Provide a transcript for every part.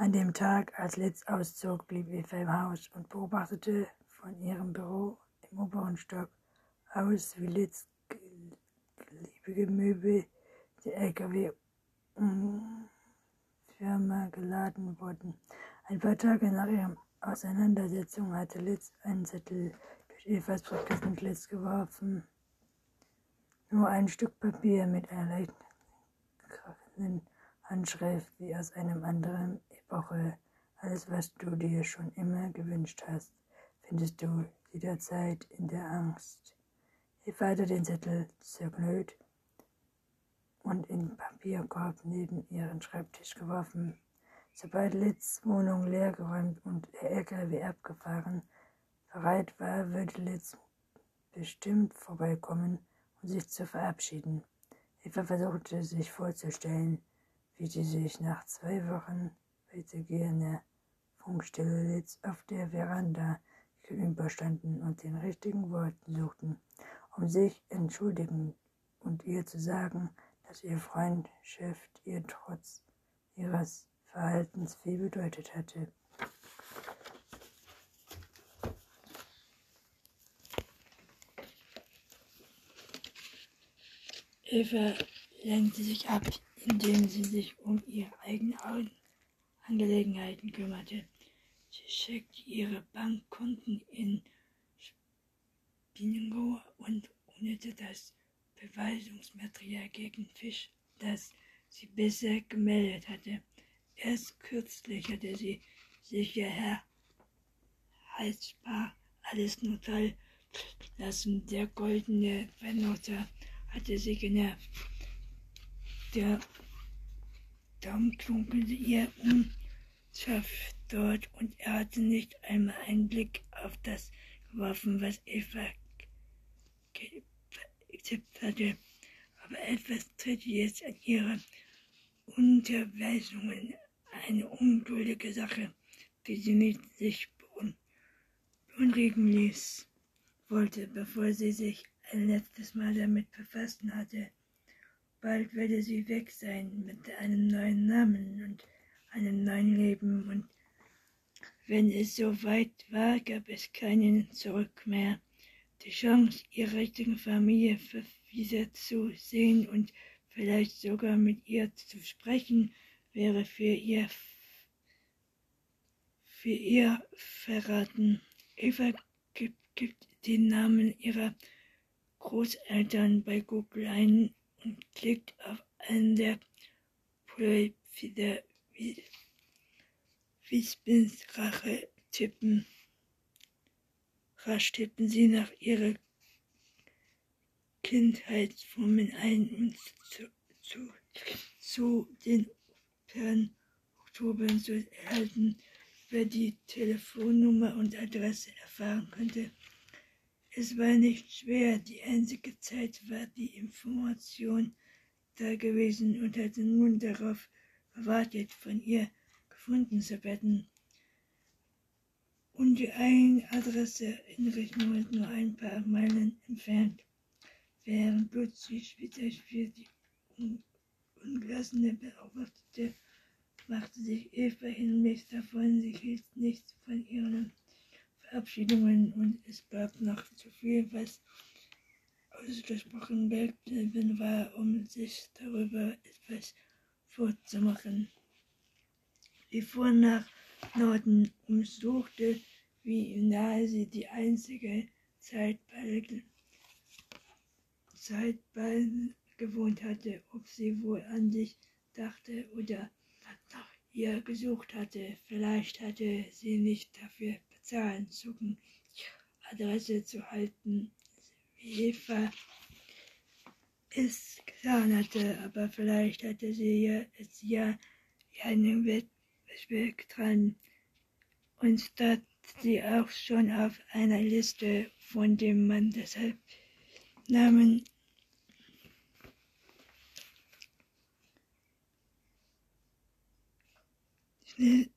An dem Tag, als Litz auszog, blieb Eva im Haus und beobachtete von ihrem Büro im oberen Stock aus, wie Litz liebige Möbel der LKW Firma geladen wurden. Ein paar Tage nach ihrer Auseinandersetzung hatte Litz einen Zettel durch Evas Brückenschlitz geworfen. Nur ein Stück Papier mit einer leicht krachenden Handschrift wie aus einem anderen Epoche. Alles, was du dir schon immer gewünscht hast, findest du jederzeit in der Angst. Eva hatte den Zettel zerknüllt und in den Papierkorb neben ihren Schreibtisch geworfen. Sobald Litz Wohnung leergeräumt und der LKW abgefahren bereit war, würde Litz bestimmt vorbeikommen und sich zu verabschieden. Eva versuchte sich vorzustellen, wie sie sich nach zwei Wochen weitergehender Funkstille Litz auf der Veranda gegenüberstanden und den richtigen Worten suchten, um sich entschuldigen und ihr zu sagen, dass ihr Freundschaft ihr trotz ihres Verhaltens viel bedeutet hatte. Eva lenkte sich ab, indem sie sich um ihre eigenen Angelegenheiten kümmerte. Sie checkte ihre Bankkonten in Bingo und ohne das Beweisungsmaterial gegen Fisch, das sie bisher gemeldet hatte. Erst kürzlich hatte sie sicher heizbar alles toll lassen. Der goldene Benutzer hatte sie genervt. Der Daumen klunkelte ihr unscharf dort und er hatte nicht einmal einen Blick auf das geworfen, was Eva getippt hatte. Aber etwas tritt jetzt an ihre Unterweisungen eine ungültige Sache, die sie nicht sich beunruhigen ließ, wollte, bevor sie sich ein letztes Mal damit befassen hatte. Bald werde sie weg sein mit einem neuen Namen und einem neuen Leben und wenn es so weit war, gab es keinen Zurück mehr. Die Chance, ihre richtige Familie wieder zu sehen und vielleicht sogar mit ihr zu sprechen, wäre für ihr, für ihr verraten. Eva gibt, gibt den Namen ihrer Großeltern bei Google ein und klickt auf einen der Profile Wispens Rache tippen. Rasch tippen sie nach ihrer Kindheitsformen ein und zu, zu, zu den per Oktober zu erhalten, wer die Telefonnummer und Adresse erfahren könnte. Es war nicht schwer, die einzige Zeit war die Information da gewesen und hatte nun darauf gewartet, von ihr gefunden zu werden. Und die eigene Adresse in Richtung nur ein paar Meilen entfernt, während plötzlich wieder für die ungelassene Beobachtete machte sich Eva hinlänglich davon, sie hielt nichts von ihren Verabschiedungen und es gab noch zu viel, was ausgesprochen geblieben war, um sich darüber etwas vorzumachen. Sie fuhr nach Norden und suchte, wie nahe sie die einzige Zeitbeil Zeitbeil gewohnt hatte, ob sie wohl an sich dachte oder nach ihr gesucht hatte. Vielleicht hatte sie nicht dafür bezahlen zucken, Adresse zu halten, wie Eva es getan hatte, aber vielleicht hatte sie ja es ja einen Wettbewerb dran. Und stand sie auch schon auf einer Liste, von dem man deshalb Namen. Schnell,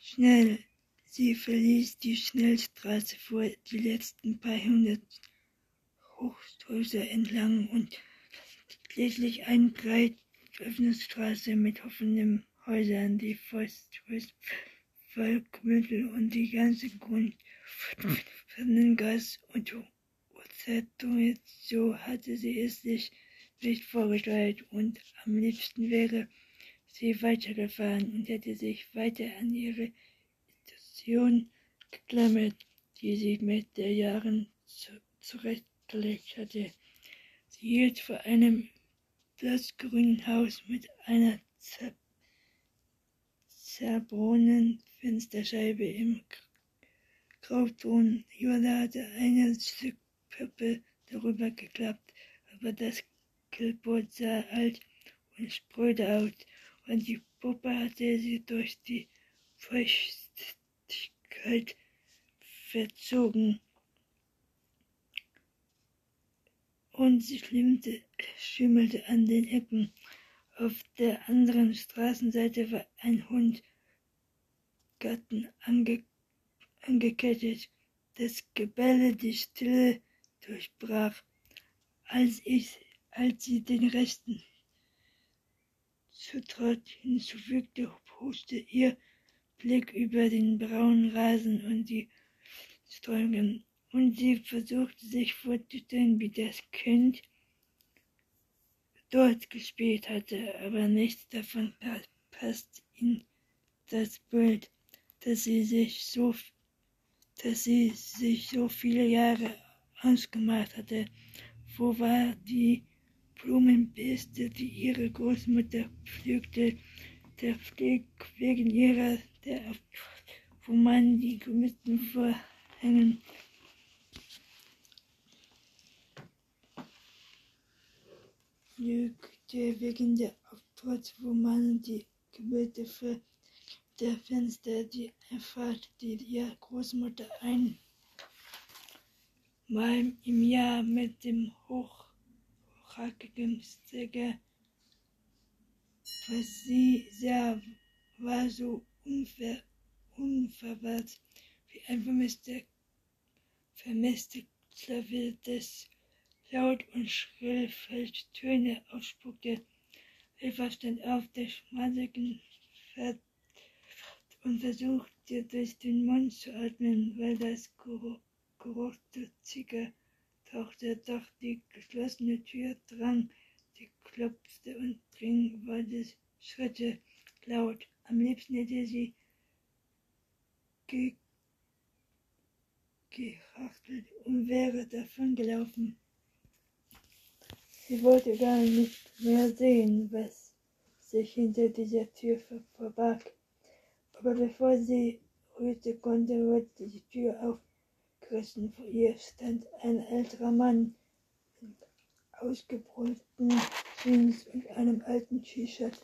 schnell, sie verließ die Schnellstraße vor die letzten paar hundert Hochhäuser entlang und schließlich eine breit Öffnungsstraße mit offenem Häusern, die Volkmittel und die ganze Grund von Gas- und Ozettungen. So hatte sie es sich nicht vorgestellt und am liebsten wäre sie weitergefahren und hätte sich weiter an ihre Station geklammert, die sie mit der Jahren zu, zurechtgelegt hatte. Sie hielt vor einem blassgrünen Haus mit einer zerbrochenen Fensterscheibe im Grauton. Jola hatte ein Stück Pappe darüber geklappt, aber das Killboard sah alt und spröde aus und die Puppe hatte sie durch die Feuchtigkeit verzogen. Und sie schlimmte, schimmelte an den Ecken. Auf der anderen Straßenseite war ein Hund Garten ange, angekettet. Das Gebelle die Stille durchbrach, als ich, als sie den Resten zutraut hinzufügte, puste ihr Blick über den braunen Rasen und die Streuungen, und sie versuchte sich vorzustellen, wie das Kind dort gespielt hatte, aber nichts davon passt in das Bild, dass sie sich so, dass sie sich so viele Jahre ausgemacht hatte. Wo war die Blumenbeste, die ihre Großmutter pflückte, der Pfleg wegen ihrer, der, wo man die Gemüsten vorhängen. Pflückte wegen der Auftrott, wo man die Gemüse für der Fenster, die erfahrt, die ihr Großmutter ein Mal im Jahr mit dem Hoch hochrackigen Stecker, was sie sah, war so unver unverwahrt wie ein vermisster, Klavier, das laut und schrill falsche Töne ausspuckte. Eva stand auf der schmaligen Pferd und versuchte durch den Mund zu atmen, weil das Geruch geruchte Ziege tauchte durch die geschlossene Tür, drang, sie klopfte und ging Waldes Schritte laut. Am liebsten hätte sie ge gehachtelt und wäre davongelaufen. Sie wollte gar nicht mehr sehen, was sich hinter dieser Tür verbarg. Aber bevor sie rührte konnte, wurde die Tür auf Gerissen vor ihr stand ein älterer Mann in ausgebräunten Jeans und einem alten T-Shirt.